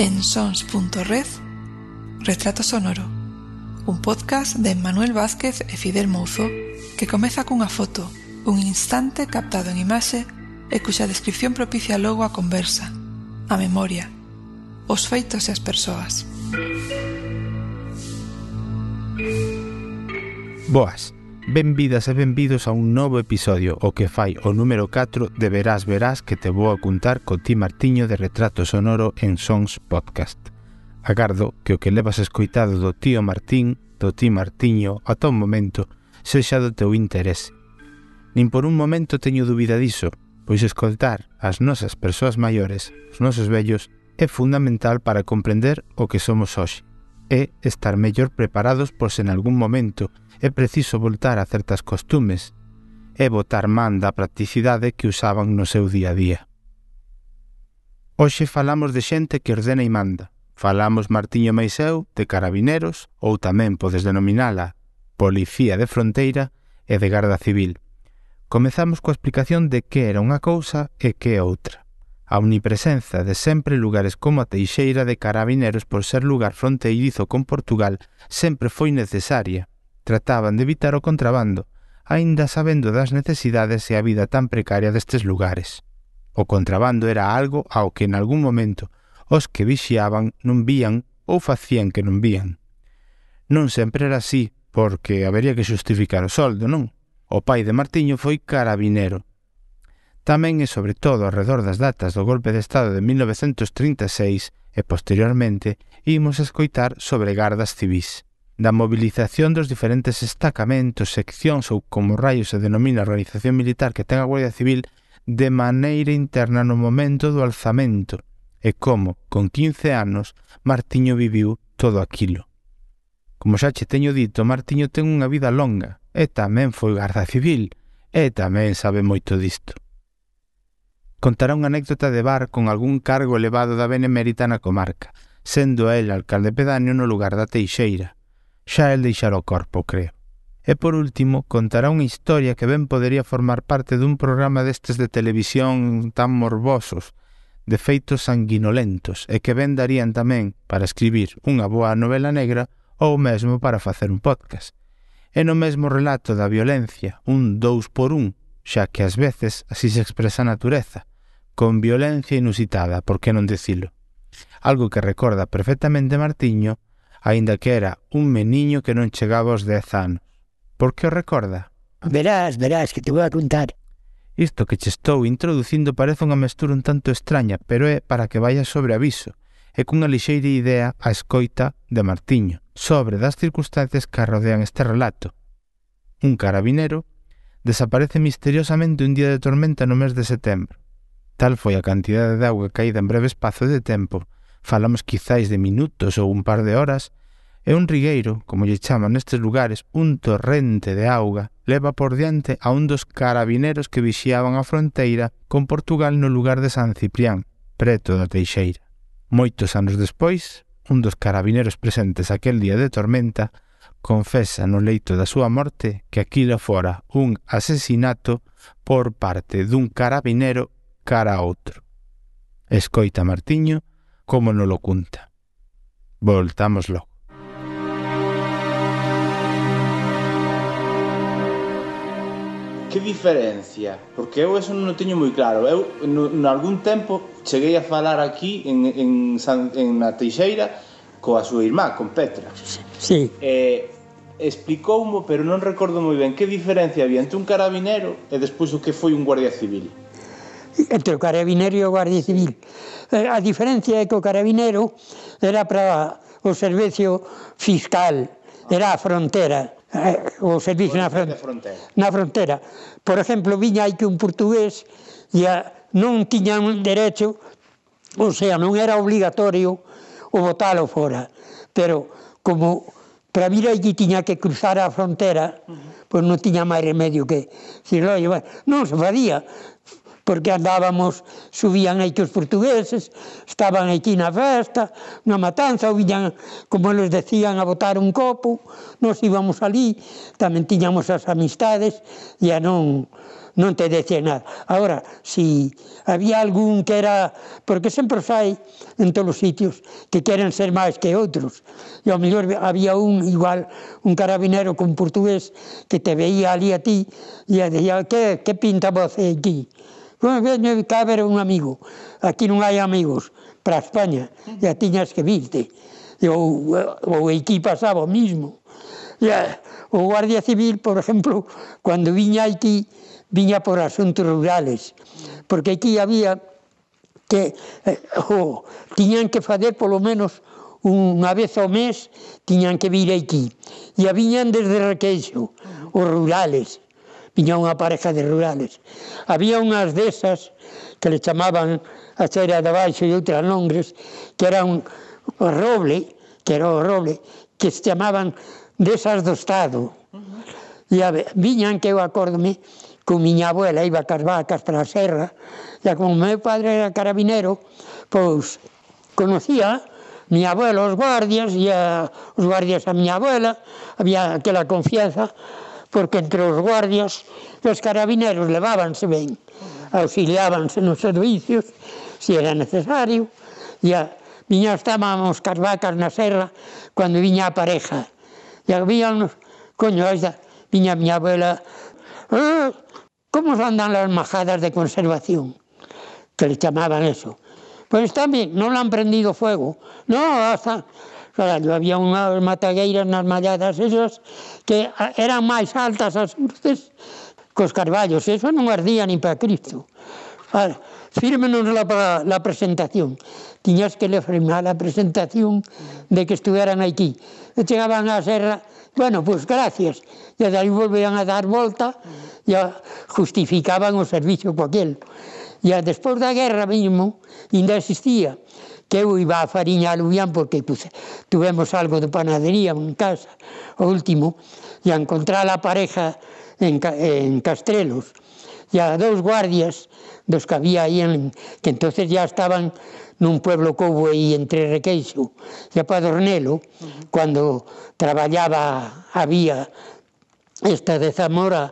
en sons.red Retrato Sonoro un podcast de Manuel Vázquez e Fidel Mouzo que comeza cunha foto, un instante captado en imaxe e cuxa descripción propicia logo a conversa, a memoria, os feitos e as persoas. Boas. Benvidas e benvidos a un novo episodio, o que fai o número 4 de Verás Verás que te vou a contar co ti Martiño de Retrato Sonoro en Sons Podcast. Agardo que o que levas escoitado do tío Martín, do ti Martiño, a todo momento, sexa do teu interese. Nin por un momento teño dúbida diso, pois escoltar as nosas persoas maiores, os nosos vellos, é fundamental para comprender o que somos hoxe e estar mellor preparados por se en algún momento é preciso voltar a certas costumes e botar man da practicidade que usaban no seu día a día. Hoxe falamos de xente que ordena e manda. Falamos Martiño Maiseu de carabineros ou tamén podes denominala Policía de Fronteira e de Garda Civil. Comezamos coa explicación de que era unha cousa e que outra. A omnipresenza de sempre lugares como a Teixeira de Carabineros por ser lugar fronteirizo con Portugal sempre foi necesaria trataban de evitar o contrabando, aínda sabendo das necesidades e a vida tan precaria destes lugares. O contrabando era algo ao que en algún momento os que vixiaban non vían ou facían que non vían. Non sempre era así, porque habería que xustificar o soldo, non? O pai de Martiño foi carabinero. Tamén e sobre todo alrededor das datas do golpe de Estado de 1936 e posteriormente imos escoitar sobre gardas civis da mobilización dos diferentes estacamentos, seccións ou como raio se denomina a organización militar que ten a Guardia Civil de maneira interna no momento do alzamento e como, con 15 anos, Martiño viviu todo aquilo. Como xa che teño dito, Martiño ten unha vida longa e tamén foi garda civil e tamén sabe moito disto. Contará unha anécdota de bar con algún cargo elevado da benemérita na comarca, sendo el alcalde pedáneo no lugar da Teixeira, xa el deixara o corpo, creo. E por último, contará unha historia que ben podería formar parte dun programa destes de televisión tan morbosos, de feitos sanguinolentos, e que ben darían tamén para escribir unha boa novela negra ou mesmo para facer un podcast. E no mesmo relato da violencia, un dous por un, xa que ás veces así se expresa a natureza, con violencia inusitada, por que non dicilo. Algo que recorda perfectamente Martiño aínda que era un meniño que non chegaba aos 10 anos. Por que o recorda? Verás, verás, que te vou a contar. Isto que che estou introducindo parece unha mestura un tanto extraña, pero é para que vaya sobre aviso, e cunha lixeira idea a escoita de Martiño sobre das circunstancias que rodean este relato. Un carabinero desaparece misteriosamente un día de tormenta no mes de setembro. Tal foi a cantidade de auga caída en breve espazo de tempo Falamos quizáis de minutos ou un par de horas, e un rigueiro, como lle chaman nestes lugares, un torrente de auga, leva por diante a un dos carabineros que vixiaban a fronteira con Portugal no lugar de San Ciprián, preto da Teixeira. Moitos anos despois, un dos carabineros presentes aquel día de tormenta confesa no leito da súa morte que aquilo fora un asesinato por parte dun carabinero cara a outro. Escoita Martiño como non lo cunta. Voltámoslo. Que diferencia? Porque eu eso non o teño moi claro. Eu, no, en algún tempo, cheguei a falar aquí en, en, San, en na Teixeira coa súa irmá, con Petra. Sí. Eh, explicoumo, pero non recordo moi ben, que diferencia había entre un carabinero e despois o que foi un guardia civil entre o carabinero e o guardia civil. Eh, a diferencia é que o carabinero era para o servicio fiscal, era a frontera, eh, o servicio na frontera. Na frontera. Por exemplo, viña aí que un portugués ya non tiña un derecho, ou sea, non era obligatorio o botalo fora, pero como para vir aí tiña que cruzar a frontera, pois non tiña máis remedio que dicir, oi, non se fadía, porque andábamos, subían aí que os portugueses, estaban aquí na festa, na matanza, ou viñan, como eles decían, a botar un copo, nos íbamos ali, tamén tiñamos as amistades, e a non, non te decía nada. Ahora, si había algún que era... Porque sempre os en todos os sitios que queren ser máis que outros. E ao mellor había un igual, un carabinero con portugués que te veía ali a ti e dicía, que, que pinta voce aquí? Non, veño cá ver un amigo. Aquí non hai amigos para España. Ya tiñas que virte. Ou, ou aquí pasaba o mismo. Ya, o Guardia Civil, por exemplo, cando viña aquí, viña por asuntos rurales. Porque aquí había que eh, oh, tiñan que fazer polo menos unha vez ao mes tiñan que vir aquí. E a viñan desde Requeixo, os rurales viña unha pareja de rurales. Había unhas desas que le chamaban a xeira de Baixo e outras longres, que era o roble, que era o roble, que se chamaban desas do Estado. E a, viñan que eu acórdome, con miña abuela iba cas vacas para a serra, e como meu padre era carabinero, pois conocía mi abuelo os guardias e a, os guardias a miña abuela, había aquela confianza, porque entre os guardias dos carabineros levábanse ben, auxiliábanse nos servicios, se era necesario, e a, viña estábamos cas vacas na serra cando viña a pareja, e habían, coño, esa, viña a miña abuela, ah, como andan las majadas de conservación, que le chamaban eso. Pues tamén, non le han prendido fuego, no, hasta carallo, había unhas matagueiras nas malladas esas que ah, eran máis altas as urces cos carballos, eso non ardía nin para Cristo. Vale, fírmenos la, la presentación. Tiñas que le firmar a presentación de que estuveran aquí. E chegaban a serra, bueno, pois pues gracias. E aí volvían a dar volta e justificaban o servicio coquel. E despois da guerra mesmo, ainda existía que eu iba a fariña a Lubián porque pues, tuvemos algo de panadería en casa, o último, e a encontrar a pareja en, en Castrelos, e a dous guardias dos que había aí, en, que entonces ya estaban nun pueblo que houve aí entre Requeixo e a Padornelo, uh -huh. cando traballaba a vía esta de Zamora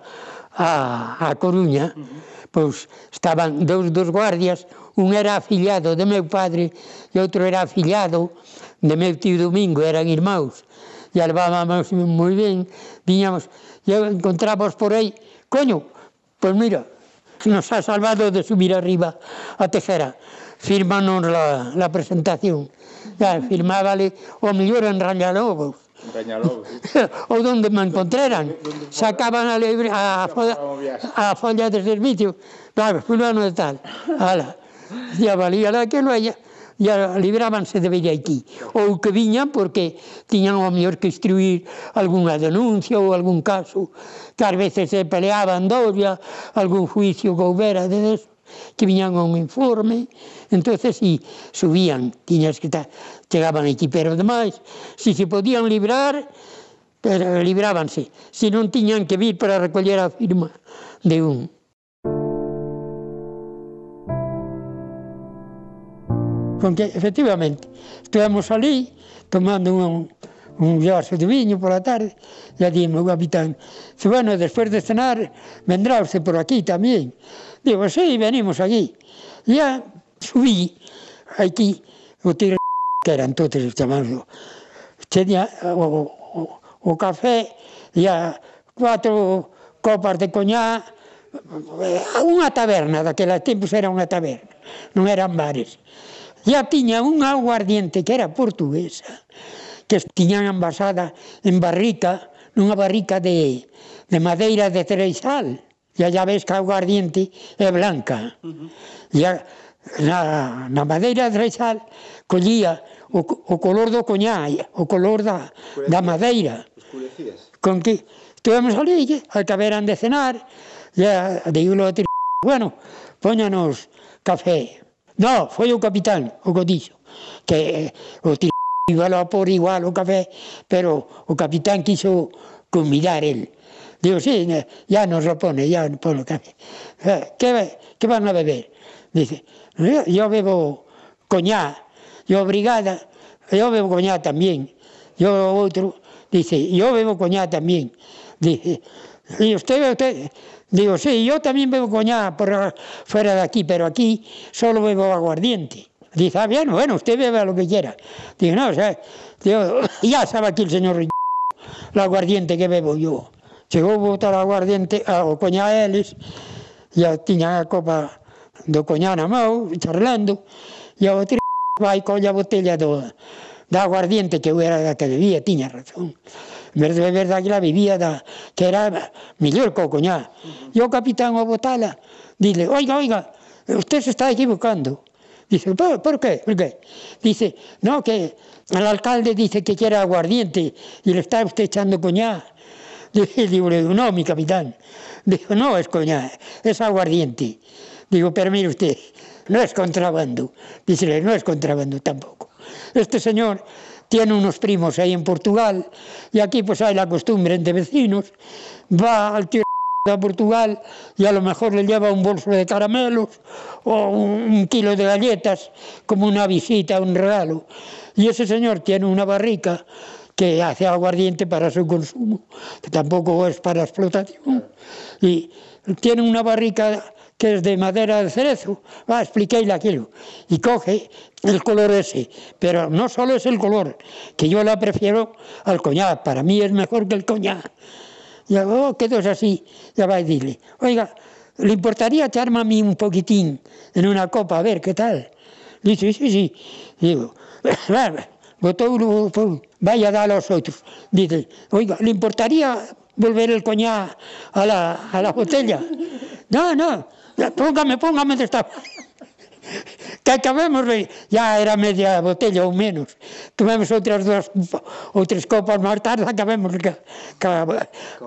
a, a Coruña, uh -huh. pois estaban dous dos guardias, Un era afillado de meu padre e outro era afillado de meu tío Domingo, eran irmãos. E alvábamos moi ben, viñamos, e encontramos por aí, coño, pois mira, nos ha salvado de subir arriba a Tejera. Firmanos la, la presentación. Ya, firmábale, o mellor en Rañalobos. Rañalobos. ou donde me encontreran. Sacaban a, libre, a, a, a, a folla de servicio. Claro, fulano de tal. Ala. e a valía daquelo e e librábanse de vir aquí. Ou que viñan porque tiñan o mellor que instruir algunha denuncia ou algún caso que ás veces se peleaban dous algún juicio que houbera de eso que viñan a un informe, entonces si subían, tiñas que ta, chegaban aquí, pero demais, se si se podían librar, pero librábanse, se non tiñan que vir para recoller a firma de un. Con que, efectivamente, estuvemos ali tomando un, un vaso de viño pola tarde, e a o capitán, se bueno, despois de cenar, vendrá usted por aquí tamén. Digo, sí, venimos aquí. E ya subí aquí o tiro que eran todos chamando. Tenía o, o, o café e a cuatro copas de coñá, eh, unha taberna, daquela tempos era unha taberna, non eran bares ya tiña unha aguardiente que era portuguesa, que tiñan envasada en barrica, nunha barrica de, de madeira de cereixal, e allá ves que a aguardiente é blanca. Uh -huh. E a, na, na madeira de cereixal collía o, o color do coñá, o color da, da madeira. Escurecías. Con que estuvemos ali, acaberan de cenar, e digo, bueno, póñanos café. No, foi o capitán, o que dixo, que o tío iba a por igual o café, pero o capitán quiso convidar el. Digo, sí, ya nos lo pone, ya pone café. Eh, ¿Qué, qué van a beber? Dice, yo bebo coñá, yo brigada, yo bebo coñá también. Yo otro, dice, yo bebo coñá también. Dice, y usted, usted, Digo, sí, yo también bebo coñá por fuera de aquí, pero aquí solo bebo aguardiente. Dice, ah, bien, bueno, usted beba lo que quiera. Digo, no, o sea, digo, ya sabe aquí el señor la aguardiente que bebo yo. Chegou a botar a aguardiente ao coñá eles, e a tiña a copa do coñá na mão, charlando, e a outro vai colla a botella do, da aguardiente que eu era da que bebía, tiña razón. Verde Verdagila vivía da, que era mellor que o coñá. E o capitán ao botala, dile, oiga, oiga, usted se está equivocando. Dice, ¿por, ¿por qué? ¿Por qué? Dice, no, que el alcalde dice que quiere aguardiente y le está usted echando coñá. Digo, digo, no, mi capitán. Digo, no es coñá, es aguardiente. Digo, pero mire usted, no es contrabando. Dice, no es contrabando tampoco. Este señor tiene unos primos ahí en Portugal, y aquí pues hay la costumbre entre vecinos, va al tío a Portugal y a lo mejor le lleva un bolso de caramelos o un kilo de galletas como una visita, un regalo. Y ese señor tiene una barrica que hace aguardiente para su consumo, que tampoco es para explotación. Y tiene una barrica que es de madera de cerezo, va, ah, expliquéle aquello. Y coge el color ese, pero no solo es el color, que yo la prefiero al coñac, para mí es mejor que el coñac. Ya, oh, quedos así, ya va y dile, oiga, ¿le importaría echarme a mí un poquitín en una copa, a ver qué tal? Dice, sí, sí, sí. Digo, botó vaya a dar a los otros. Dice, oiga, ¿le importaría volver el coñac a la, a la botella? No, no, póngame, póngame de esta que acabemos ben, ya era media botella ou menos, tomemos outras dúas ou tres copas máis tarde, acabemos ca, ca,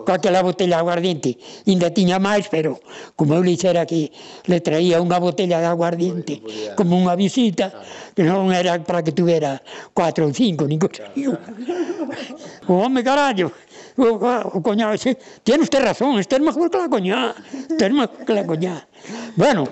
ca aquela botella aguardiente, ainda tiña máis, pero como eu lixera que le traía unha botella de aguardiente como unha visita, que non era para que tuvera cuatro ou cinco, nin cosa claro, o home carallo, o, o coñado, tiene usted razón, este é mejor que la coñá, este é mejor que la coñá. Bueno,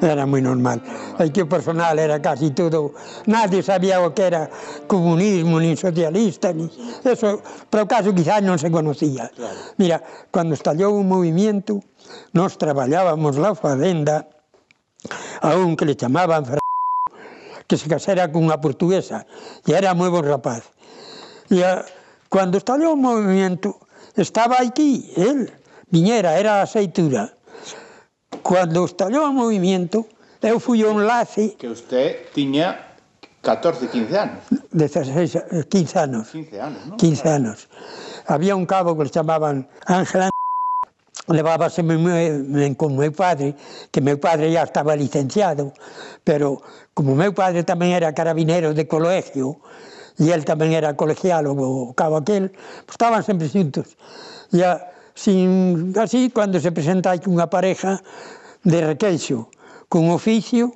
Era moi normal. Aquí o personal era casi todo, nadie sabía o que era comunismo, ni socialista, ni eso, para o caso quizás non se conocía. Mira, cando estallou o movimiento, nós traballábamos la fazenda a un que le chamaban que se casera cunha portuguesa, e era moi bon rapaz. E a, ah, cando estallou o movimento, estaba aquí, él, Viñera, era a aceitura, Cando estallou o movimiento, eu fui un lace... Que usted tiña 14, 15 anos. 16, 15 anos. 15 anos, non? 15 anos. Había un cabo que le chamaban Ángel levábase con meu padre, que meu padre ya estaba licenciado, pero como meu padre tamén era carabinero de colegio, e el tamén era colegial, o cabo aquel, pues estaban sempre xuntos. E a, sin así cando se presenta aquí unha pareja de requeixo con oficio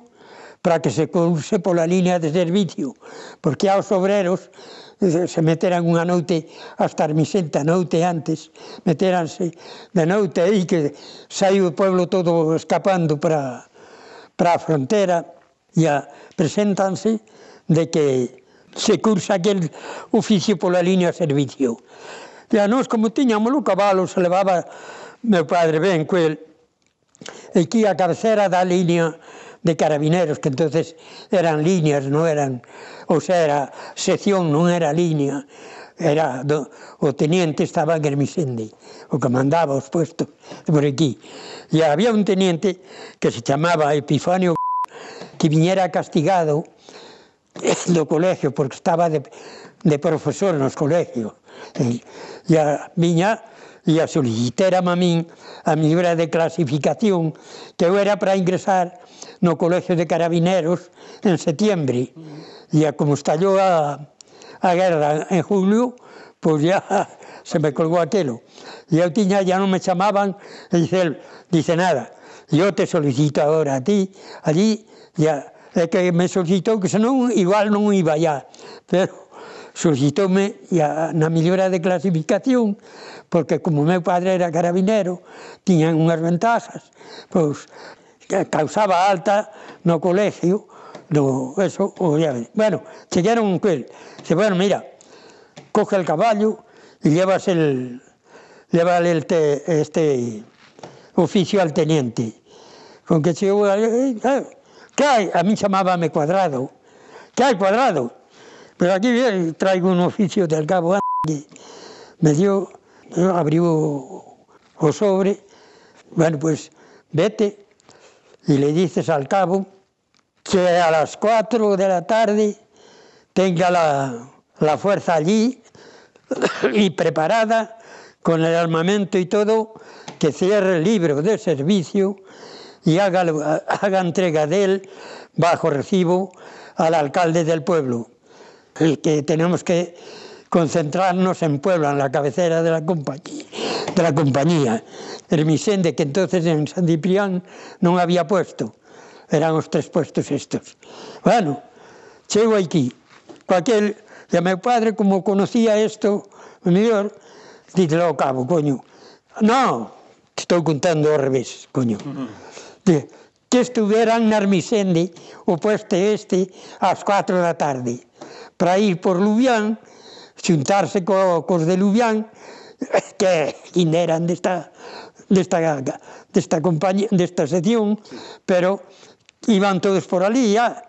para que se curse pola línea de servicio, porque aos obreros eh, se meteran unha noite hasta armisenta noite antes, meteranse de noite aí que saiu o pueblo todo escapando para para a frontera e a, presentanse de que se cursa aquel oficio pola línea de servicio. E a nós, como tiñamos o cabalo, se levaba meu padre ben coel, e que a cabecera da línea de carabineros, que entonces eran líneas, non eran, ou sea, era sección, non era línea, era do, o teniente estaba Germisende, o que mandaba os puestos por aquí. E había un teniente que se chamaba Epifanio que viñera castigado eh, do colegio porque estaba de, de profesor nos colegios E a miña e a solicitera a min a libra de clasificación que eu era para ingresar no colegio de Carabineros en setiembre. E a, como estallou a, a guerra en julio, pois pues ya se me colgou aquelo. E eu tiña, ya non me chamaban, e dice, dice nada, eu te solicito agora a ti, allí, ya, é que me solicitou que senón igual non iba ya, pero suscitoume a, na millora de clasificación, porque como meu padre era carabinero, tiñan unhas ventajas, pois causaba alta no colegio, do eso, o llave. Bueno, chegaron con él. Dice, bueno, mira, coge el caballo y llevas el, llévale el te, este oficio al teniente. Con que chegou, eh, eh, que hai? A mí chamábame cuadrado. Que hai cuadrado? Pero aquí viene, traigo un oficio del cabo ah, que me dio, abrió o sobre, bueno, pues vete y le dices al cabo que a las 4 de la tarde tenga la, la fuerza allí y preparada con el armamento y todo, que cierre el libro de servicio y haga, haga entrega de él bajo recibo al alcalde del pueblo el que tenemos que concentrarnos en Puebla, en la cabecera de la compañía. De la compañía. Hermisende, que entonces en San Ciprián non había puesto. Eran os tres puestos estos. Bueno, chego aquí. Cualquier, e a meu padre, como conocía isto, o mellor, dite ao cabo, coño. No, estou contando ao revés, coño. Uh -huh. Que estuveran na Hermisende o puesto este ás 4 da tarde para ir por Lubián, xuntarse co, cos de Lubián, que ainda eran desta, desta, desta, compañía, desta sección, pero iban todos por ali, ya, ah,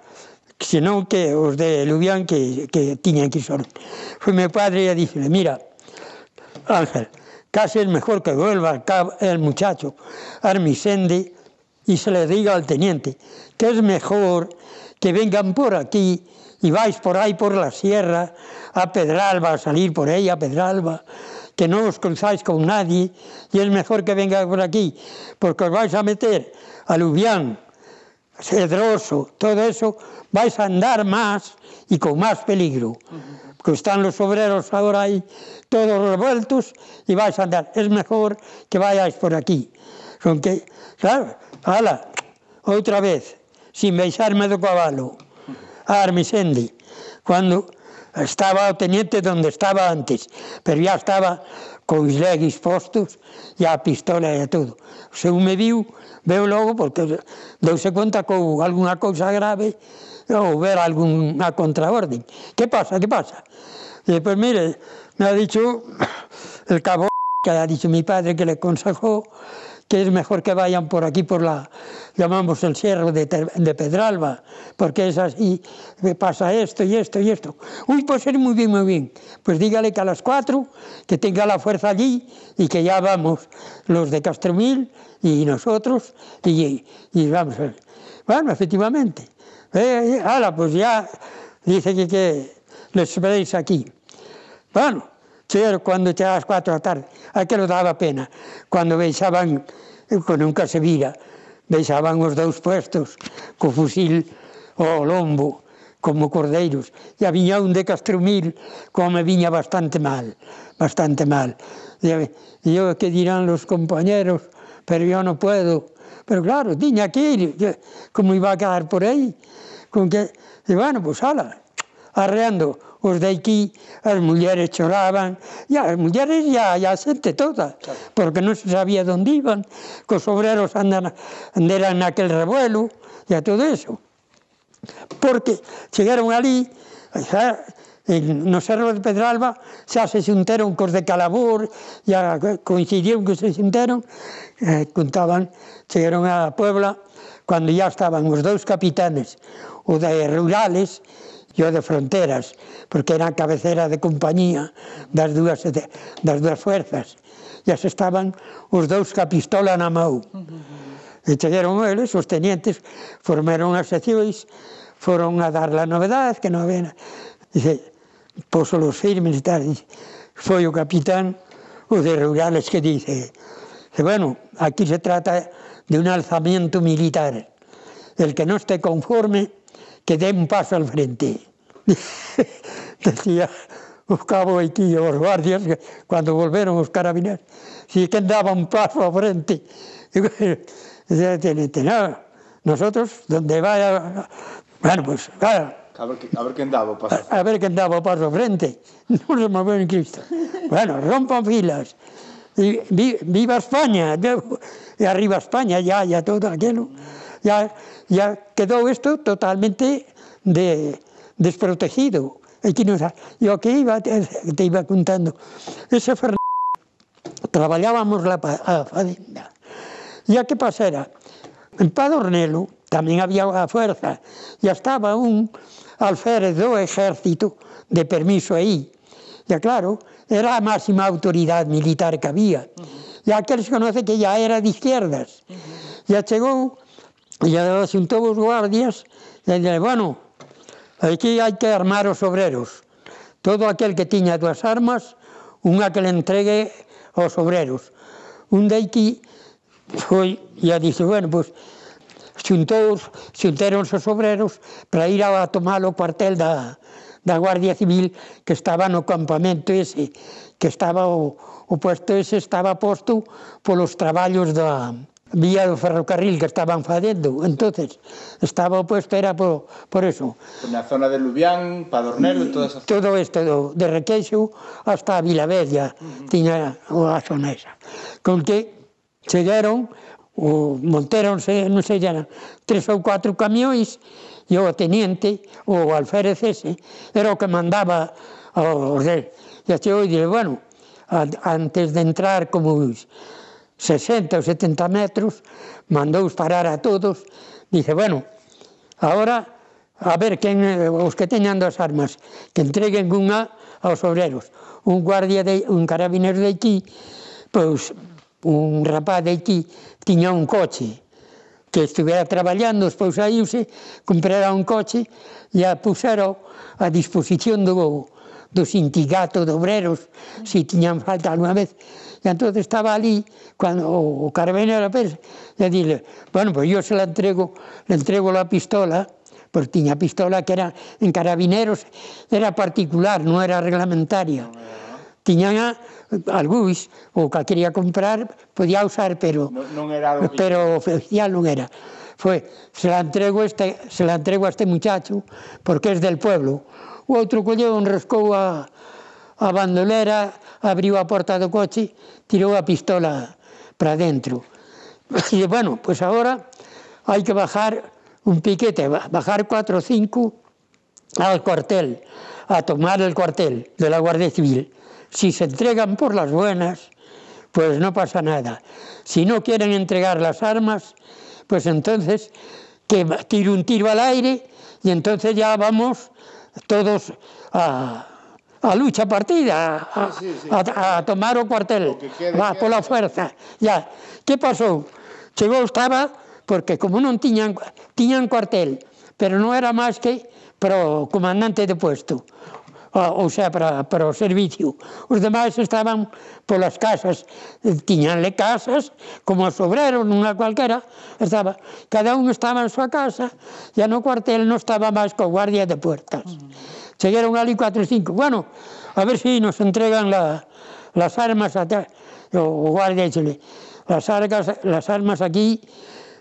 senón que os de Lubián que, que tiñan que son. Foi meu padre e dixele, mira, Ángel, casi es mejor que vuelva el muchacho Armisende y se le diga al teniente que es mejor que vengan por aquí y vais por aí por la sierra, a Pedralba, a salir por aí a Pedralba, que non os cruzáis con nadie, e é mejor que venga por aquí, porque os vais a meter a Lubián, Cedroso, todo eso, vais a andar máis e con máis peligro. Porque están los obreros agora aí todos revueltos e vais a andar. Es mejor que vayáis por aquí. Son que, claro, ala, outra vez, sin deixarme do cabalo a Armisendi, cuando estaba o teniente donde estaba antes, pero ya estaba cos leguis postos e a pistola e todo. Se un me viu, veo logo, porque deuse conta que houve alguna cousa grave ou ver alguna contraorden. Que pasa, que pasa? E pois, mire, me ha dicho el cabo que ha dicho mi padre que le aconsejó que es mejor que vayan por aquí, por la, llamamos el Cerro de, de, Pedralba, porque es así, pasa esto y esto y esto. Uy, pues es muy bien, muy bien. Pues dígale que a las cuatro, que tenga la fuerza allí y que ya vamos los de Castromil y nosotros y, y vamos. A bueno, efectivamente. Eh, eh, ala, pues ya dice que, que les veréis aquí. Bueno, Chegaron cuando chegaba as 4 da tarde, aquelo daba pena. Cando veixaban, que eh, nunca se vira, veixaban os dous puestos, co fusil ao lombo, como cordeiros, e había un de Castromil, como me viña bastante mal, bastante mal. E eu que dirán los compañeros, pero eu non puedo. Pero claro, tiña que ir, como iba a quedar por aí, con que, e bueno, pues ala, arreando, os de aquí, as mulleres choraban, e as mulleres e a, e a xente toda, porque non se sabía onde iban, que os obreros andan, anderan naquel revuelo, e a todo eso. Porque chegaron ali, xa, en, no Cerro de Pedralba, xa se xunteron cos de Calabor, ya coincidieron que se xunteron, eh, contaban, chegaron a Puebla, cando ya estaban os dous capitanes, o de Rurales, e o de fronteras, porque era a cabecera de compañía das dúas, das dúas fuerzas. E as estaban os dous ca pistola na mão. E chegaron eles, os tenientes, formaron as seccións, foron a dar la novedade, que non había... Dice, poso los firmes e tal. Dice, foi o capitán, o de Rurales, que dice, dice, bueno, aquí se trata de un alzamiento militar. El que no esté conforme que dé un paso al frente. Decía os cabo aquí, os guardias, cuando volveron os carabineros, si que daba un paso a frente. Nada, nosotros, donde vaya, bueno, pues, claro. A ver, a ver quen daba o paso. A, a ver quen daba o paso frente. Non se moveu en Cristo. Bueno, rompan filas. Viva España, e arriba España, ya, ya todo aquilo ya, ya quedou isto totalmente de, desprotegido. Aquí no sabe. Yo que iba, te iba contando, ese Fernando, traballábamos la, a fadenda. E a que pasara? En Padornelo tamén había a fuerza, e estaba un alférez do exército de permiso aí. E claro, era a máxima autoridade militar que había. E aquel se conoce que ya era de izquierdas. E chegou E asuntou os guardias e dile, bueno, aquí hai que armar os obreros. Todo aquel que tiña dúas armas, unha que le entregue aos obreros. Un deiqui foi, e a bueno, pois, xuntou, xuntéronse os obreros para ir a tomar o cuartel da, da Guardia Civil que estaba no campamento ese, que estaba o, o puesto ese estaba posto polos traballos da, vía do ferrocarril que estaban facendo. entonces estaba puesto era por, por eso. Na zona de Lubián, Padornelo, todas as... Todo isto do, de Requeixo hasta Vilavella uh -huh. tiña a zona esa. Con que chegaron, o monteronse, non sei, eran tres ou cuatro camións e o teniente, o alférez ese, era o que mandaba ao rei. E chegou e dixo, bueno, antes de entrar como 60 ou 70 metros, mandou parar a todos, dice, bueno, ahora a ver quen, os que teñan das armas, que entreguen unha aos obreros. Un guardia de un carabinero de aquí, pois un rapaz de aquí tiña un coche que estivera traballando, despois saíuse, comprara un coche e a puxero a disposición do, do sindicato de obreros, se si tiñan falta alguna vez, E entón estaba ali, cando o carabinero pensa, e dile, bueno, pois pues yo se la entrego, le entrego la pistola, porque tiña pistola que era en carabineros, era particular, non era reglamentaria. Tiñan a, algúis, o que quería comprar, podía usar, pero... Non, non era algo Pero oficial non era. Foi, se la entrego este, se la entrego a este muchacho, porque es del pueblo. O outro colleu un rescou a, a bandolera abriu a porta do coche, tirou a pistola para dentro. E, bueno, pois pues agora hai que bajar un piquete, bajar cuatro ou cinco al cuartel, a tomar el cuartel de la Guardia Civil. Si se entregan por las buenas, pues no pasa nada. Si no quieren entregar las armas, pues entonces que tire un tiro al aire y entonces ya vamos todos a, a lucha partida, a, sí, sí, sí. a, a tomar o cuartel, o va pola fuerza. Ya. Que pasou? Chegou estaba, porque como non tiñan, tiñan cuartel, pero non era máis que para o comandante de puesto, ou sea, para, para o servicio. Os demais estaban polas casas, tiñanle casas, como os obreros, nunha cualquera, estaba, cada un estaba en súa casa, e no cuartel non estaba máis co guardia de puertas. Uh -huh. Chegaron ali 4 5. Bueno, a ver se si nos entregan la, las armas a O, o guardia dixele, las, armas, las armas aquí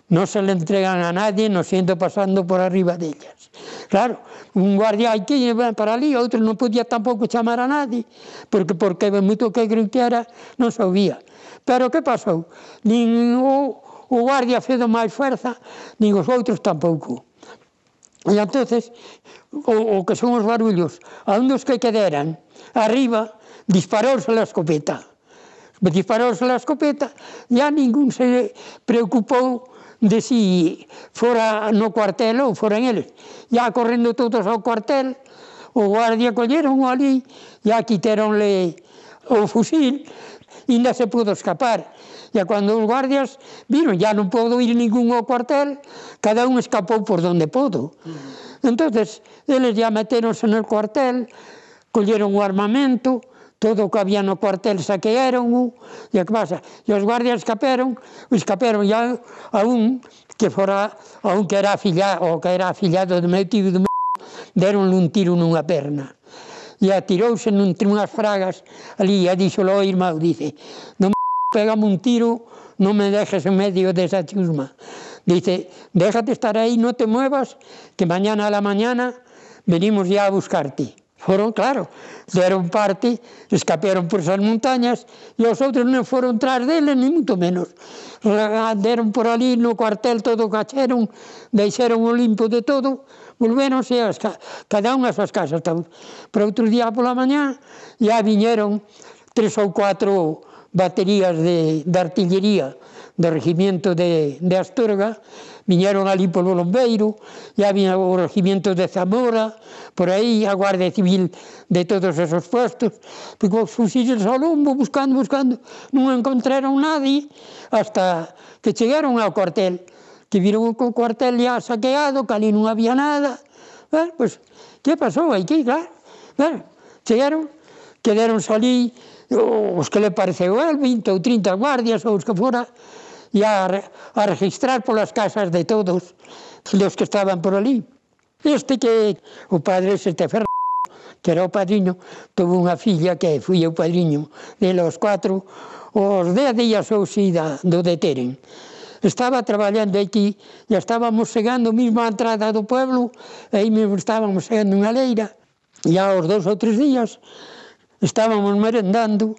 no se le entregan a nadie, nos siento pasando por arriba de ellas. Claro, un guardia hai que llevar para ali, outro non podía tampouco chamar a nadie, porque porque moito que griteara non sabía. Pero que pasou? Nin o, o guardia fedo máis fuerza, nin os outros tampouco. E entonces o, o que son os barullos, a un dos que quederan, arriba, disparouse a escopeta. Disparouse a escopeta, ya ningún se preocupou de si fora no cuartel ou foran eles. Ya correndo todos ao cuartel, o guardia colleron ali, ya quiteronle o fusil, e ainda se pudo escapar. E cando os guardias viron, ya non podo ir ningún ao cuartel, cada un escapou por donde podo. Mm. Entonces, eles ya meteronse no cuartel, colleron o armamento, todo o que había no cuartel saquearon -o, e que pasa? E os guardias escaparon, escaparon ya a un que fora a un que era afillado, o que era afillado do meu tío do meu deronle un tiro nunha perna. E atirouse nun, unhas fragas ali e díxolo ao irmão, dice, non pégame un tiro, no me dejes en medio de esa chusma. Dice, déjate estar ahí, no te muevas, que mañana a la mañana venimos ya a buscarte. Foron, claro, deron parte, escaparon por esas montañas, e os outros non foron tras deles, ni moito menos. Deron por ali no cuartel todo cacheron, deixaron o limpo de todo, volveronse as, cada unha as súas casas. Pero outro día pola mañá, ya viñeron tres ou cuatro baterías de, de artillería do regimento de, de Astorga, viñeron ali polo Lombeiro, ya había o regimento de Zamora, por aí a Guardia Civil de todos esos postos, porque os fusiles ao lombo, buscando, buscando, non encontraron nadie, hasta que chegaron ao cuartel, que viron o cuartel ya saqueado, que ali non había nada, bueno, pois, pues, que pasou aquí, claro, bueno, chegaron, quedaron ali, os que le pareceu el 20 ou 30 guardias ou os que fora e a, a registrar polas casas de todos os que estaban por ali. Este que o padre se que era o padriño, tuvo unha filla que fui o padriño de los cuatro, os dez días ou si da, do deteren. Estaba traballando aquí, e estábamos chegando mesmo a entrada do pueblo, e aí mesmo estábamos chegando unha leira, e aos dous ou tres días, estábamos merendando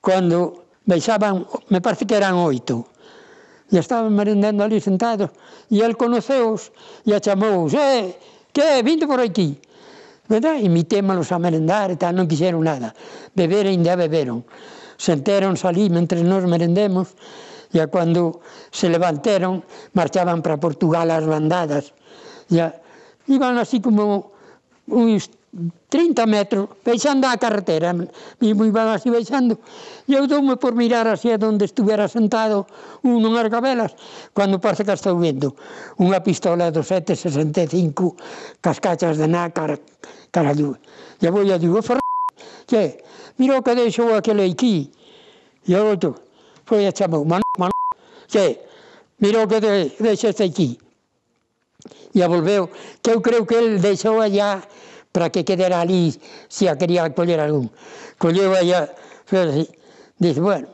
cando baixaban, me parece que eran oito, e estaban merendando ali sentados, e el conoceos e a chamou, eh, que, vindo por aquí, verdad? Imitémalos a merendar e tal, non quixeron nada. Beber ainda beberon. Sentéronse ali mentre nos merendemos e a cando se levantaron marchaban para Portugal as bandadas. E iban así como uns 30 metros, baixando a carretera, e moi van así baixando, e eu doume por mirar así a donde estuvera sentado un non gabelas, cando parece que estou vendo unha pistola do 765 cascachas de nácar, carallu. E vou e digo, oh, fer... que, mira o que deixou aquele aquí. E o outro, foi a chamou, man, man, que, mira o que de, deixaste aquí. E volveu, que eu creo que ele deixou allá para que quedera ali se a quería coller algún. Colleu aí, dice, bueno,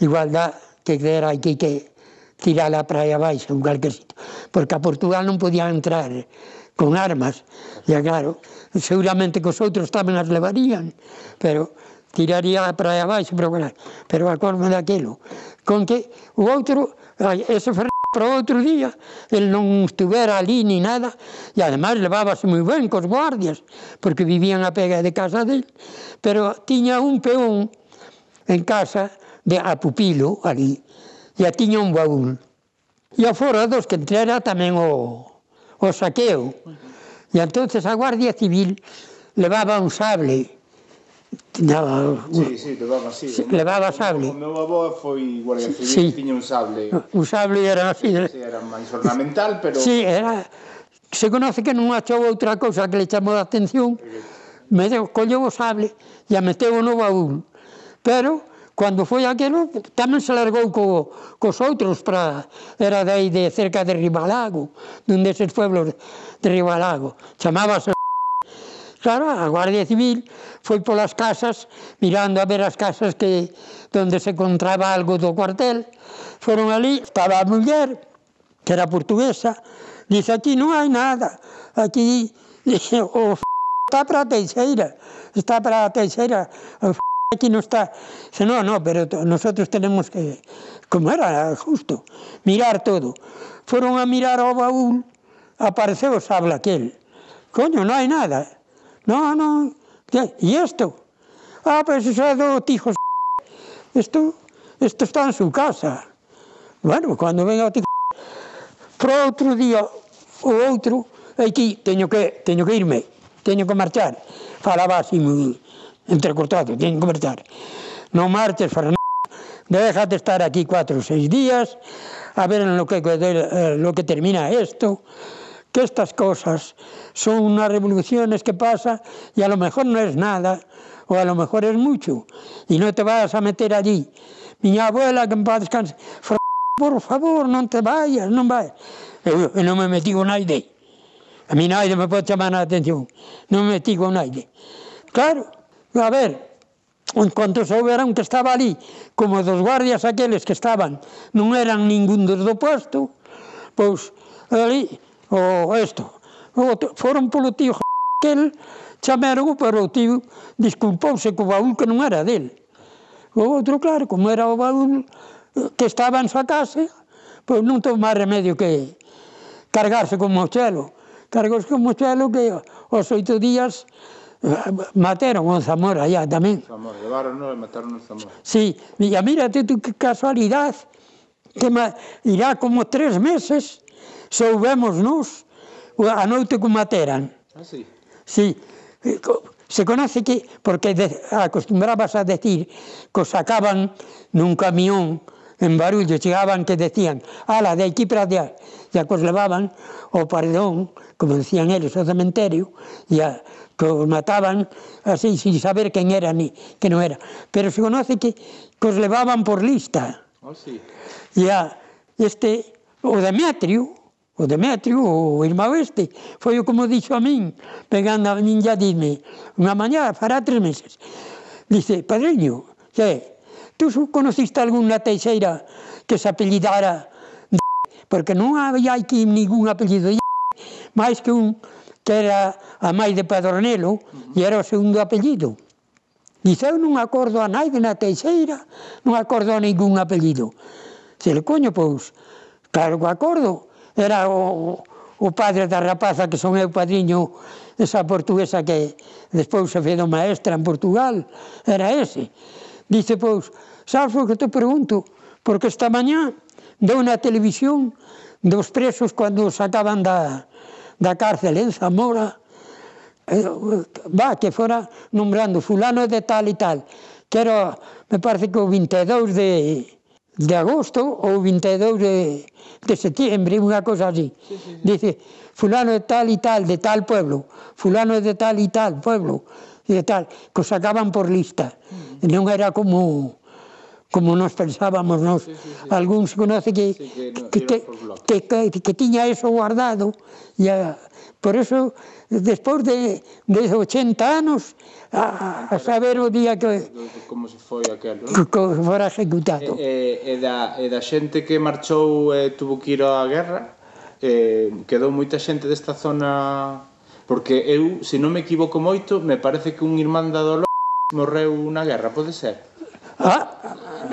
igual dá que quedera aquí que tirala para aí abaixo, en cualquier sitio. Porque a Portugal non podía entrar con armas, e claro, seguramente que os outros tamén as levarían, pero tiraría para aí abaixo, pero, pero acorde daquilo. Con que o outro, ese Fernández, para outro día, el non estuvera ali ni nada, e ademais levábase moi ben cos guardias, porque vivían a pega de casa del, pero tiña un peón en casa de a pupilo ali, e a tiña un baúl. E afora dos que entrera tamén o, o saqueo. E entonces a Guardia Civil levaba un sable tiña sí, sí, levaba, sí, levaba sable. O meu avó foi guardia civil, sí. tiña un sable. Un sable era así. ¿eh? Sí, era máis ornamental, pero Sí, era se conoce que non achou outra cousa que le chamou a atención, me deu, colleu o sable e a meteu no baúl. Pero, cando foi aquelo, tamén se largou co, cos outros para era dai de cerca de Ribalago, dun deses pueblos de Ribalago. Chamábase Claro, a Guardia Civil foi polas casas, mirando a ver as casas que donde se encontraba algo do cuartel. Foron ali, estaba a muller, que era portuguesa, dice, aquí non hai nada, aquí dice, o f... está para a teixeira, está para a teixeira, o f... aquí non está. Dice, no, no, pero nosotros tenemos que, como era justo, mirar todo. Foron a mirar ao baúl, apareceu o sable aquel. Coño, non hai nada. No, no. ¿Y esto? Ah, pues eso es do tijo Esto, esto está en su casa. Bueno, cando venga tijo. para outro día o outro, aquí teño que, teño que irme, teño que marchar. Falaba así moi entrecortado, teño que marchar. Non marches, Fernando, déjate estar aquí cuatro ou seis días, a ver en lo que, eh, lo que termina esto que estas cosas son unas revoluciones que pasa y a lo mejor no es nada o a lo mejor es mucho y no te vas a meter allí. Mi abuela, que en paz descanse, por favor, non te vayas, non vayas. Eu, eu non me metí con naide. A mí naide me pode chamar a atención. Non me metí con naide. Claro, a ver, en cuanto souberan que estaba ali, como dos guardias aqueles que estaban, non eran ningún dos do posto, pois ali o esto. Logo, foron polo tío aquel, chamaron pero o tío, disculpouse co baúl que non era del. O outro, claro, como era o baúl eh, que estaba en súa casa, pois non tou máis remedio que cargarse con mochelo. Cargouse con mochelo que aos oito días eh, mataron o Zamora allá tamén. Zamora, levaron e mataron o Zamora. Sí, mira, mírate tú que casualidade, que ma, irá como tres meses soubémonos a noite que materan. Ah, sí? Sí. Se conoce que, porque de, acostumbrabas a decir que os sacaban nun camión en barullo, chegaban que decían, ala, de aquí para allá, e a cos levaban o paredón, como decían eles, ao cementerio, e a, que os mataban así, sin saber quen era ni que non era. Pero se conoce que, que os levaban por lista. Oh, sí. E a, este, o Demetrio, o Demetrio, o irmão este, foi o como dixo a min, pegando a min ya dime, unha mañá fará tres meses. Dice, padriño, que tú conociste algunha teixeira que se apellidara de... porque non había aquí ningún apellido de... máis que un que era a mãe de Padronelo e era o segundo apellido. Dice, eu non acordo a naide na teixeira, non acordo a ningún apellido. Se le coño, pois, claro que acordo, era o, o padre da rapaza que son eu padriño esa portuguesa que despois se fez maestra en Portugal, era ese. Dice, pois, sabes o que te pregunto? Porque esta mañá deu na televisión dos presos cando sacaban da, da cárcel en Zamora, eh, va, que fora nombrando fulano de tal e tal, que era, me parece que o 22 de, de agosto ou 22 de, de setembro, unha cosa así. Sí, sí, sí. Dice, fulano de tal e tal, de tal pueblo, fulano de tal e tal pueblo, de tal, que os sacaban por lista. Mm. Non era como como nos pensábamos nos. Sí, sí, sí. Algúns conoce que, sí, que, no, que, que, que, que, que tiña eso guardado e a, Por eso, despois de, de 80 anos, a, a saber o día que... Como se foi aquel, non? Como fora executado. E, eh, e, eh, da, e da xente que marchou e tuvo que ir á guerra, eh, quedou moita xente desta zona... Porque eu, se non me equivoco moito, me parece que un irmán da Dolores morreu na guerra, pode ser? Ah?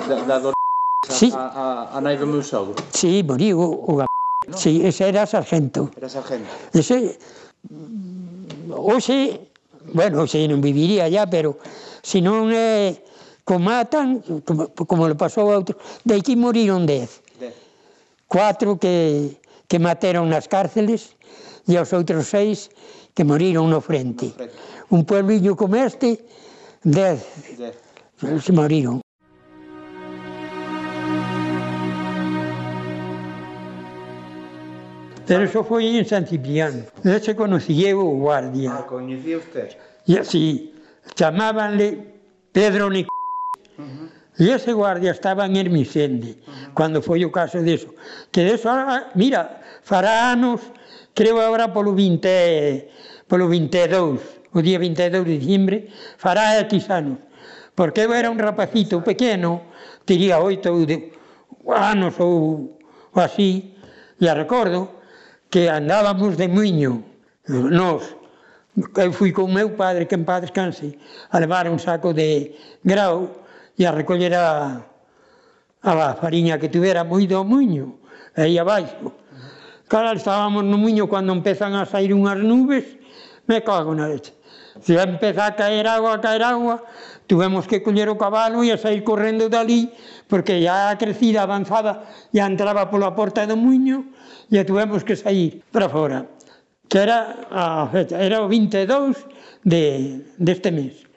Da, da Dolores sí. a, a, a nai do meu sogro. Sí, moriu o, o ¿no? Sí, ese era sargento. Era sargento. Ese, mm, hoxe, bueno, se non viviría ya, pero se non eh, comatan, como, como le pasou a outro, de aquí moriron dez. dez. Cuatro que, que mataron nas cárceles e os outros seis que moriron no frente. No frente. Un pueblillo como este, dez, dez. se moriron. Pero só foi en San Cipriano. Ese conocía o guardia. Ah, coñecía usted? E así, chamábanle Pedro Nic... Uh -huh. E ese guardia estaba en Hermisende, uh -huh. cando foi o caso deso. Que deso, ah, ah, mira, fará anos, creo agora polo 20, polo 22, o día 22 de diciembre, fará X anos. Porque eu era un rapacito pequeno, tería oito ou de, anos ou, ou así, e recordo, que andábamos de muiño, nós, eu fui con meu padre, que en paz descanse, a levar un saco de grau e a recoller a, a fariña que tuvera moi do muiño, aí abaixo. Claro, estábamos no muiño cando empezan a sair unhas nubes, me cago na leche. Se empeza a caer agua, a caer agua, Tuvemos que coller o cabalo e a sair correndo dali, porque ya a crecida avanzada ya entraba pola porta do muño, e tuvemos que sair para fora, que era a fecha, era o 22 de, deste mes.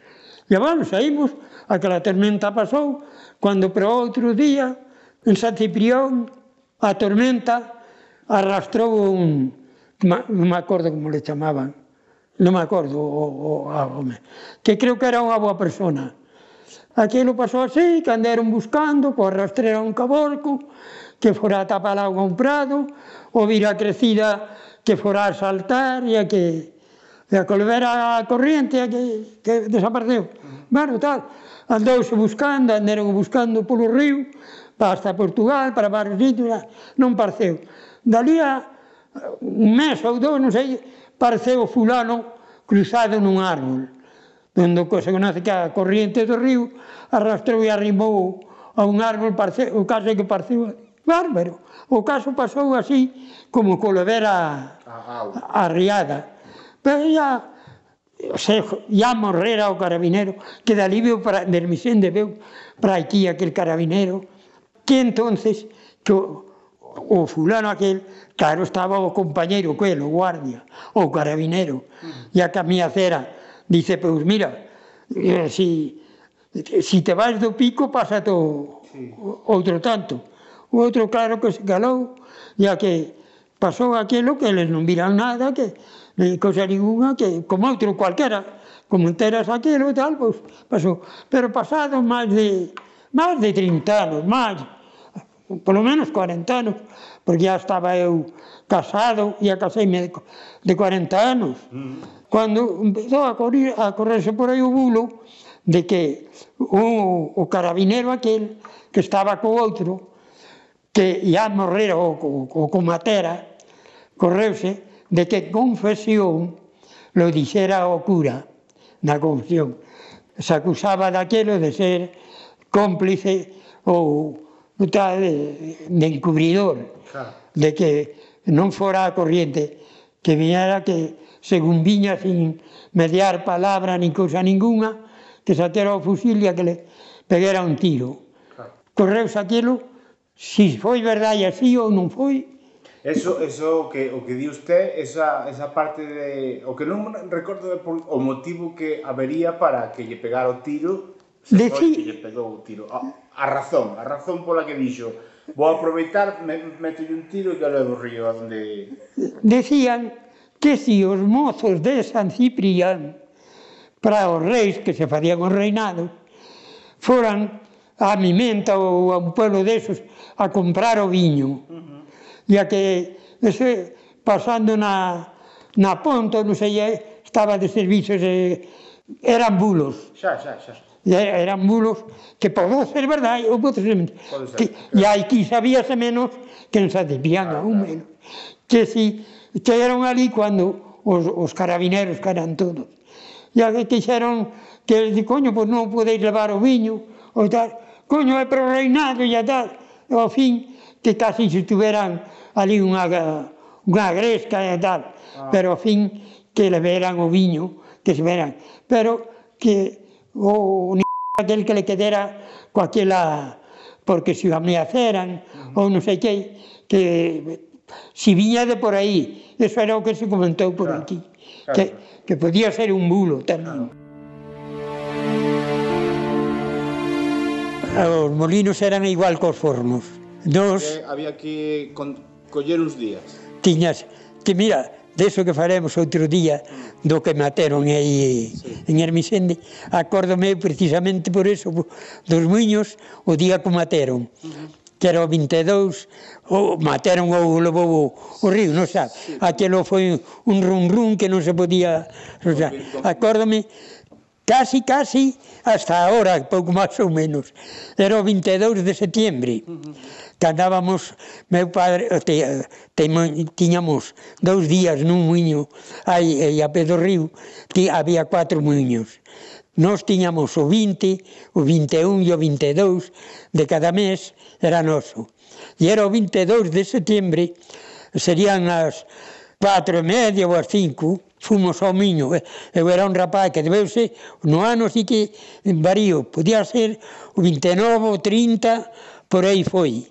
E, bueno, saímos, aquela tormenta pasou, cando para outro día, en San Ciprión, a tormenta arrastrou un, non me acordo como le chamaban, non me acordo o, o, o ah, home, que creo que era unha boa persona. Aquilo pasou así, que andaron buscando, co rastreira un caborco, que fora a tapar agua un prado, ou vira crecida que fora a saltar e a que e a colver a corriente a que, que desapareceu. Bueno, tal, andouse buscando, andaron buscando polo río, hasta Portugal, para varios sitios, non pareceu. Dalía un mes ou dous, non sei, pareceu fulano cruzado nun árbol. Dendo cosa que nace que a corriente do río arrastrou e arrimou a un árbol, pareceu, o caso é que pareceu bárbaro. O caso pasou así como colovera a, a riada. Pero ya se, ya morrera o carabinero, que de alivio para, del misión de Beu para aquí aquel carabinero, que entonces que o, o fulano aquel, claro, estaba o compañeiro que o guardia, o carabinero, mm. e a camía cera, dice, pois mira, eh, si, si te vas do pico, pasa to sí. outro tanto. O outro, claro, que se calou, ya que pasou aquilo que eles non viran nada, que eh, cosa ninguna, que como outro cualquera, como enteras aquilo e tal, pois pasou. Pero pasado máis de, máis de 30 anos, máis, polo menos 40 anos, porque já estaba eu casado, e caseime de, de 40 anos. Mm. Cando empezou a, correr, a correrse por aí o bulo de que o, o carabinero aquel que estaba co outro, que ia morrer o, o, o comatera, correuse de que confesión lo dixera o cura na confesión. Se acusaba daquelo de ser cómplice ou tal de encubridor, claro. de que non fora a corriente, que viñera que según viña sin mediar palabra nin cousa ninguna, que atera o fusil e que le peguera un tiro. Claro. Aquilo, si foi verdade así ou non foi, Eso, eso que o que di usted, esa, esa parte de o que non recordo é por, o motivo que habería para que lle pegara o tiro, se Decí... foi que lle pegou o tiro. Ah a razón, a razón pola que dixo vou aproveitar, me, meto un tiro e que levo río a donde... Decían que si os mozos de San Ciprián para os reis que se farían os reinados foran a Mimenta ou a un pueblo desos a comprar o viño. Uh -huh. E a que ese, pasando na, na ponta, non sei, estaba de servizos, e, eran bulos. Xa, xa, xa eran mulos que podía ser verdade ou pode ser mentira. Que, e aí que sabíase menos que en atipían ah, un claro. menos. Que si chegaron ali cando os, os carabineros que eran todos. E que quixeron que, de coño, pois non podeis levar o viño, ou tal, coño, é pro reinado e tal. E ao fin, que casi se tuveran ali unha, unha gresca e tal. Ah. Pero ao fin, que le veran o viño, que se veran. Pero que ou aquel que le quedera coaquela porque se o ameaceran ou non sei que que si viña de por aí eso era o que se comentou por claro, aquí claro. que, que podía ser un bulo tamén claro. os molinos eran igual cos fornos Nos, que había que con, coller uns días tiñas que mira deso que faremos outro día do que materon aí sí. en Hermisende, acórdome precisamente por eso dos muiños o día que materon Uh -huh que era o 22, o materon ou levou o, o río, non sabe? Sí. Aquelo foi un rum rum que non se podía... o sea, Acórdome, casi, casi, hasta agora, pouco máis ou menos. Era o 22 de setiembre. Uh -huh que andábamos, meu padre, eh, te, eh, te, tiñamos dous días nun muiño aí, aí a pé do río, que había cuatro muiños. Nós tiñamos o 20, o 21 e o 22 de cada mes era noso. E era o 22 de setembro, serían as catro e media ou as cinco, fomos ao Miño. Eh, eu era un rapaz que debeuse, no ano sí que varío, podía ser o 29 ou 30, por aí foi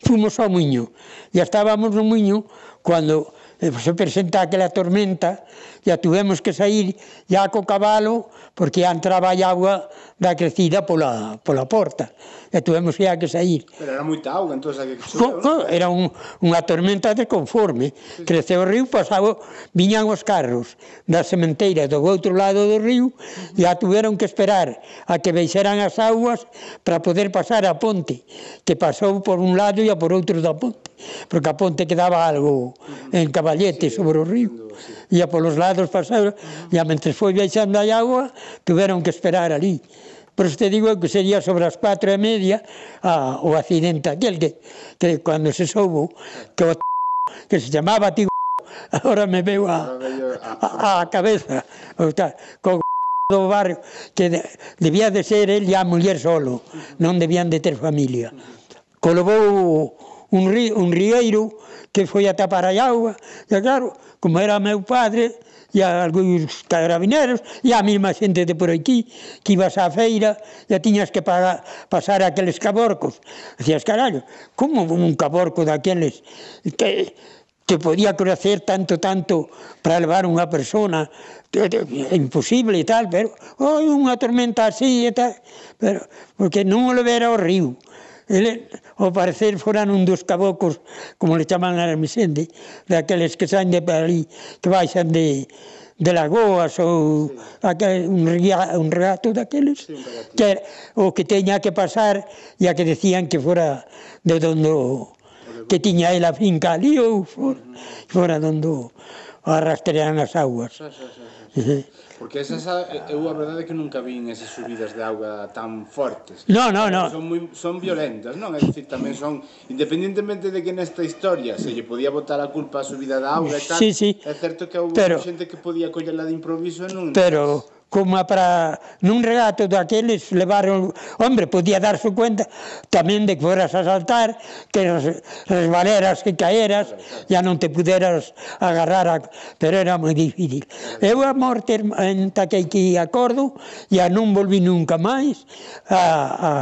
fomos ao Miño. E estábamos no Miño cando Eh, e se presenta aquela tormenta, ya tuvemos que sair ya co cabalo, porque ya entraba a agua da crecida pola, pola porta. E tuvemos ya que sair. Pero era moita auga, entón... Que... Co, co, era un, unha tormenta de conforme. Sí. Creceu o río, pasaba, viñan os carros da sementeira do outro lado do río, e ya tuveron que esperar a que veixeran as augas para poder pasar a ponte, que pasou por un lado e a por outro da ponte porque a ponte quedaba algo en caballete sobre o río, ia polos lados pasaba, e mentre foi baixando a agua, tuveron que esperar ali. Por isto te digo que sería sobre as cuatro e media a, o accidente aquel que, que cando se soubo que o que se chamaba ti ahora me veo a, a, a cabeza. O sea, co do barrio que de, debía de ser el e a muller solo non debían de ter familia. Colobou un, río, un rieiro que foi a tapar a agua, e claro, como era meu padre, e a algúns carabineros, e a mesma xente de por aquí, que ibas á feira, e tiñas que pagar, pasar aqueles caborcos. Dicías, carallo, como un caborco daqueles que, que podía crecer tanto, tanto para levar unha persona, é imposible e tal, pero oi, unha tormenta así e tal, pero, porque non o levera ao río, Ele, ao parecer, foran un dos cabocos, como le chaman a Misende, daqueles que saen de ali, que baixan de, de Lagoas ou aquel, un, ria, un regato daqueles, sí, un que o que teña que pasar, e a que decían que fora de donde que tiña el a finca ali ou fora, fora donde o arrastrean as aguas. Sí, sí, sí, sí. Porque esa, eu a verdade é que nunca vin esas subidas de auga tan fortes. No, no, no. Son, moi, son violentas, non? É dicir, tamén son, independentemente de que nesta historia se lle podía botar a culpa a subida da auga e tal, sí, sí. é certo que houve pero, xente que podía collerla de improviso e non... Pero, como para nun regato daqueles levaron, hombre, podía darse cuenta tamén de que foras a saltar, que resbaleras, que caeras, ya non te puderas agarrar, a... pero era moi difícil. Eu a morte en taquei que acordo, ya non volví nunca máis a, a,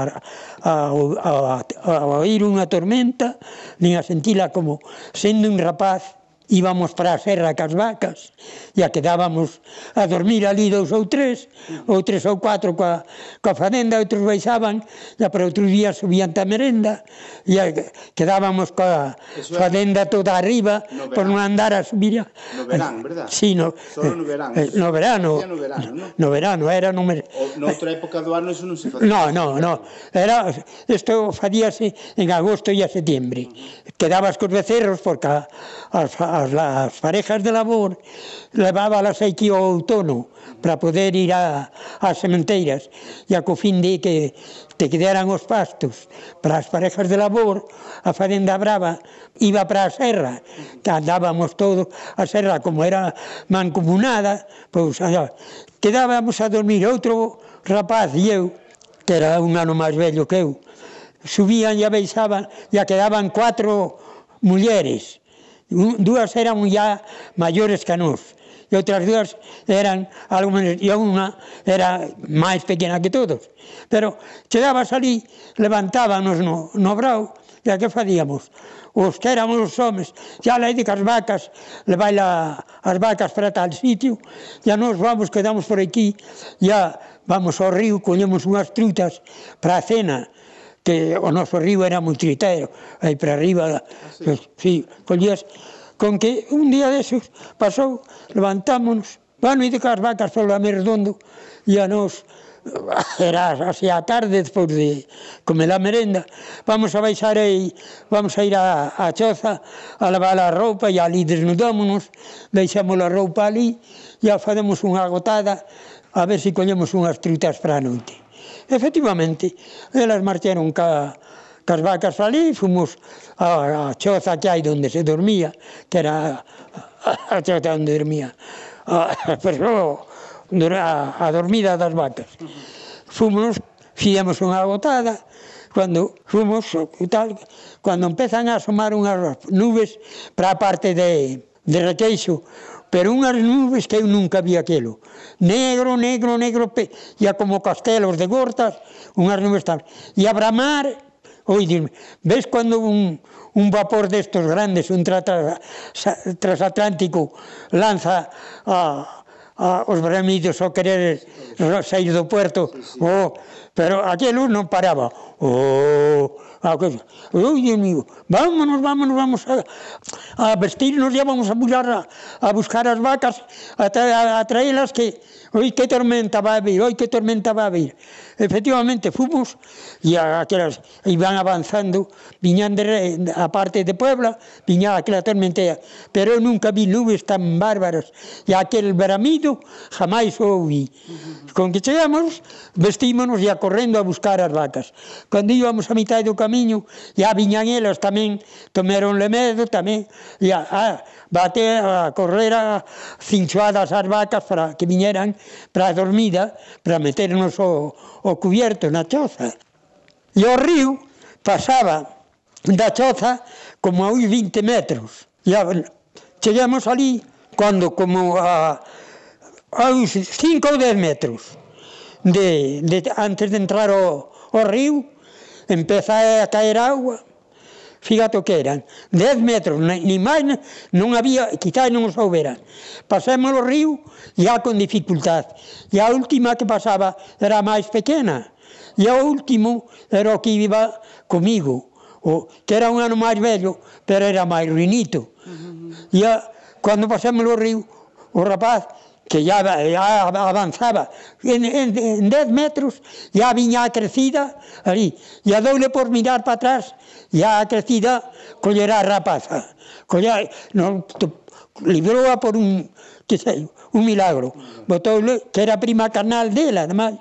a, a, a, a oír unha tormenta, nin a sentila como sendo un rapaz íbamos para a serra cas vacas e a quedábamos a dormir ali dous ou tres, ou tres ou cuatro coa, coa fadenda, outros baixaban, e para outro día subían ta merenda, e quedábamos coa Eso fazenda toda arriba, no por non andar a subir. A... No verán, verdad? Sí, no, Solo no eh, verán. Eh, no verano. No verano, no? no verano, era no mer... O, noutra época do ano iso non se facía. No, no, no. Era, isto facíase en agosto e a setiembre. Quedabas cos becerros porque as, as as, as parejas de labor levábalas aquí ao outono para poder ir a, as sementeiras. E a co fin de que te quedaran os pastos para as parejas de labor a Fadenda Brava iba para a serra que andábamos todos a serra como era mancomunada pois allá, quedábamos a dormir. Outro rapaz e eu que era un ano máis vello que eu subían e a e a quedaban cuatro mulleres dúas eran ya maiores que nós e outras dúas eran algo menos, e unha era máis pequena que todos. Pero chegabas ali, levantábanos no, no brau, e a que facíamos? Os que éramos os homes, xa lei de que as vacas, levai la, as vacas para tal sitio, e a nos vamos, quedamos por aquí, e vamos ao río, collemos unhas trutas para a cena, que o noso río era moi aí para arriba, ah, sí. Pues, sí, collías, con que un día desos pasou, levantámonos, van ir cas vacas polo Amerdondo, e a nos era así a tarde despois de comer a merenda vamos a baixar aí vamos a ir a, a choza a lavar a roupa e ali desnudámonos deixamos a roupa ali e a fademos unha agotada a ver se si collemos unhas trutas para a noite Efectivamente, elas marcharon ca, cas vacas ali, fomos a, a choza que hai onde se dormía, que era a, a choza onde dormía a, pero, a, a dormida das vacas. Fomos, fíamos unha gotada, cando fomos, tal, cando empezan a asomar unhas nubes para a parte de, de Requeixo, pero unhas nubes que eu nunca vi aquilo. Negro, negro, negro, pe... e como castelos de gortas, unhas nubes tan... E a bramar, oidirme, ves cando un, un vapor destos grandes, un tra, transatlántico, lanza a, a, os bramidos ao querer sair do puerto. Oh, pero aquilo non paraba. Oh, a cosa. Eu dixen mío, vámonos, vámonos, vamos a, a vestirnos e vamos a bullar a, a buscar as vacas, a, tra, a, a traelas que oi que tormenta va a vir, oi que tormenta va a vir. Efectivamente, fomos e aquelas iban avanzando, viñan de, a parte de Puebla, viña aquela tormenta, pero eu nunca vi nubes tan bárbaras e aquel bramido jamais o ouvi. Con que chegamos, vestímonos e a correndo a buscar as vacas. Cando íbamos a mitad do camiño, camiño, e a viñan elas tamén, tomeronle medo tamén, e a, a bate a correr a cinchoadas as vacas para que viñeran para a dormida, para meternos o, o cubierto na choza. E o río pasaba da choza como a uns 20 metros. E a, chegamos ali cando como a, a uns 5 ou 10 metros de, de, antes de entrar o, o río, empeza a caer agua, fígate o que eran, 10 metros, ni máis, non había, quizás non os houberan. Pasemos o río, ya con dificultad, e a última que pasaba era máis pequena, e o último era o que iba comigo, o, que era un ano máis vello, pero era máis ruinito. E a, cando pasemos o río, o rapaz que ya, ya avanzaba en, en, en, 10 metros, ya viña a crecida ali, e a doule por mirar para atrás, ya a crecida collera a rapaza, collera, non, libroa por un, que sei, un milagro, botoule, que era prima carnal dela, ademais,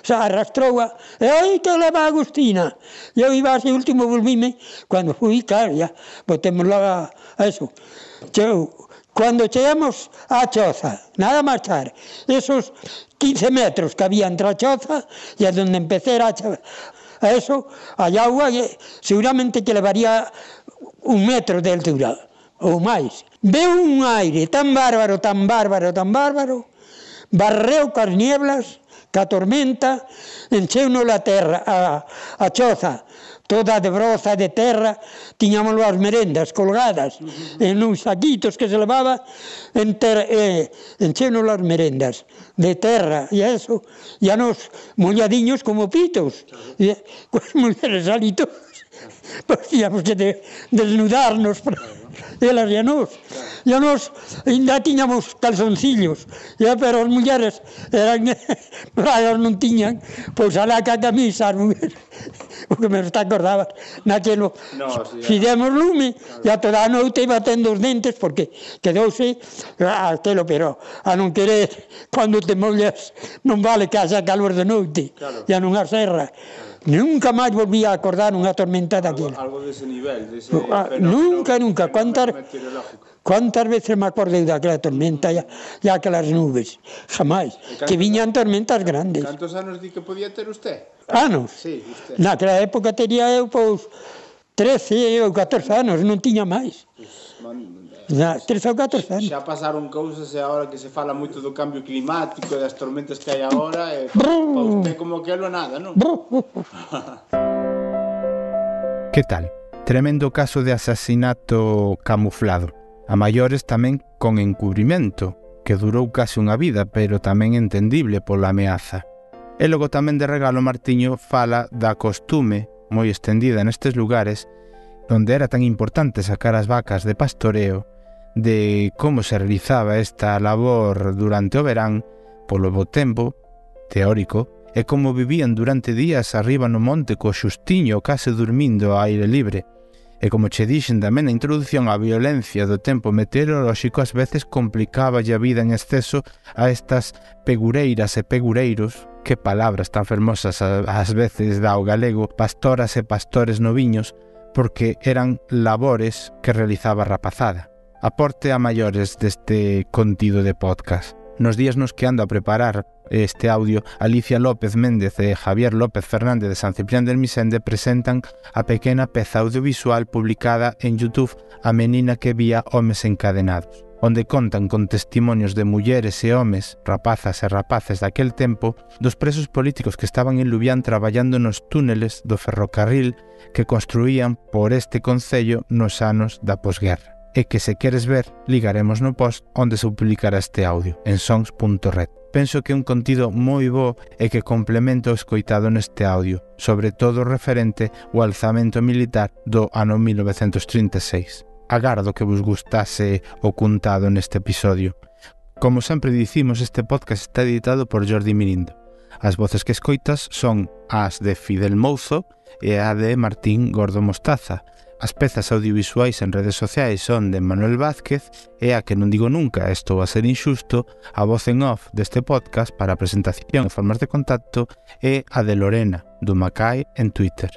xa arrastroua, e eh, oi que leva a Agustina, e eu iba ese último volvime, cando fui, claro, ya, botemos a, a eso, cheu, Cuando chegamos á choza, nada marchar, esos 15 metros que había entre a choza e onde empecé a, choza, a eso, a agua seguramente que levaría un metro de altura ou máis. Veu un aire tan bárbaro, tan bárbaro, tan bárbaro, barreu cas nieblas, ca tormenta, encheu la terra, a, a choza, toda de broza de terra, tiñamos as merendas colgadas uh -huh. en uns saquitos que se levaba, enter, eh, encheno as merendas de terra, e eso, e a nos molladiños como pitos, e, coas mulleres alitos, Podíamos de, desnudarnos para, elas e a nós. E a nós ainda tiñamos calzoncillos, e, pero as mulleres eran praias non tiñan, pois alá ca camisa as mulleres, o que me está acordaba, naquelo no, sí, fidemos lume, claro. e a toda a noite iba tendo os dentes, porque quedouse aquelo, ah, pero a non querer, cando te mollas non vale que haxa calor de noite, claro. e a non a serra. Claro. Nunca máis volví a acordar unha tormenta daquela. Algo, algo dese nivel, dese ah, nunca, nunca. Cuántas, cuántas veces me acordei daquela tormenta e, e aquelas nubes? Jamais. Que viñan tormentas grandes. Cantos anos di que podía ter usted? Anos? Sí, usted. Naquela época tería eu, pois, 13 ou 14 anos, non tiña máis. Pues, man, Na, tres ou catro anos. Xa pasaron cousas e agora que se fala moito do cambio climático e das tormentas que hai agora e eh, pa usted como que lo nada, non? que tal? Tremendo caso de asasinato camuflado. A maiores tamén con encubrimento, que durou case unha vida, pero tamén entendible pola ameaza. E logo tamén de regalo Martiño fala da costume moi estendida nestes lugares onde era tan importante sacar as vacas de pastoreo de como se realizaba esta labor durante o verán polo bo tempo teórico e como vivían durante días arriba no monte co xustiño case dormindo a aire libre. E como che dixen tamén na introdución a violencia do tempo meteorolóxico ás veces complicaba a vida en exceso a estas pegureiras e pegureiros que palabras tan fermosas ás veces dá o galego pastoras e pastores noviños porque eran labores que realizaba a rapazada aporte a maiores deste contido de podcast. Nos días nos que ando a preparar este audio, Alicia López Méndez e Javier López Fernández de San Ciprián del Misende presentan a pequena peza audiovisual publicada en YouTube A menina que vía homes encadenados, onde contan con testimonios de mulleres e homes, rapazas e rapaces daquel tempo, dos presos políticos que estaban en Lubián traballando nos túneles do ferrocarril que construían por este concello nos anos da posguerra e que se queres ver, ligaremos no post onde se publicará este audio en songs.red. Penso que é un contido moi bo e que complementa o escoitado neste audio, sobre todo referente ao alzamento militar do ano 1936. Agardo que vos gustase o contado neste episodio. Como sempre dicimos, este podcast está editado por Jordi Mirindo. As voces que escoitas son as de Fidel Mouzo e a de Martín Gordo Mostaza, As pezas audiovisuais en redes sociais son de Manuel Vázquez e a que non digo nunca, isto va a ser injusto, a voz en off deste podcast para a presentación e formas de contacto é a de Lorena, do Macai, en Twitter.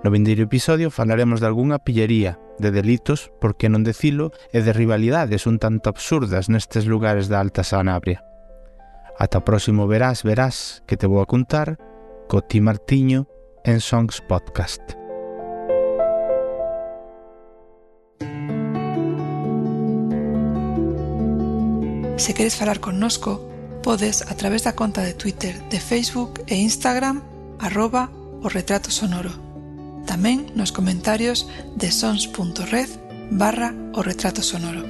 No vindeiro episodio falaremos de algunha pillería, de delitos, por que non decilo, e de rivalidades un tanto absurdas nestes lugares da Alta Sanabria. Ata o próximo verás, verás, que te vou a contar co Ti Martiño en Songs Podcast. Se queres falar connosco, podes a través da conta de Twitter, de Facebook e Instagram arroba o retrato sonoro. Tamén nos comentarios de sons.red barra o retrato sonoro.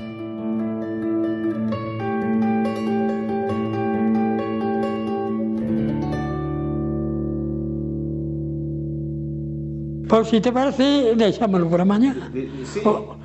Pois, se te parece, deixámoslo para mañá. Sí. O,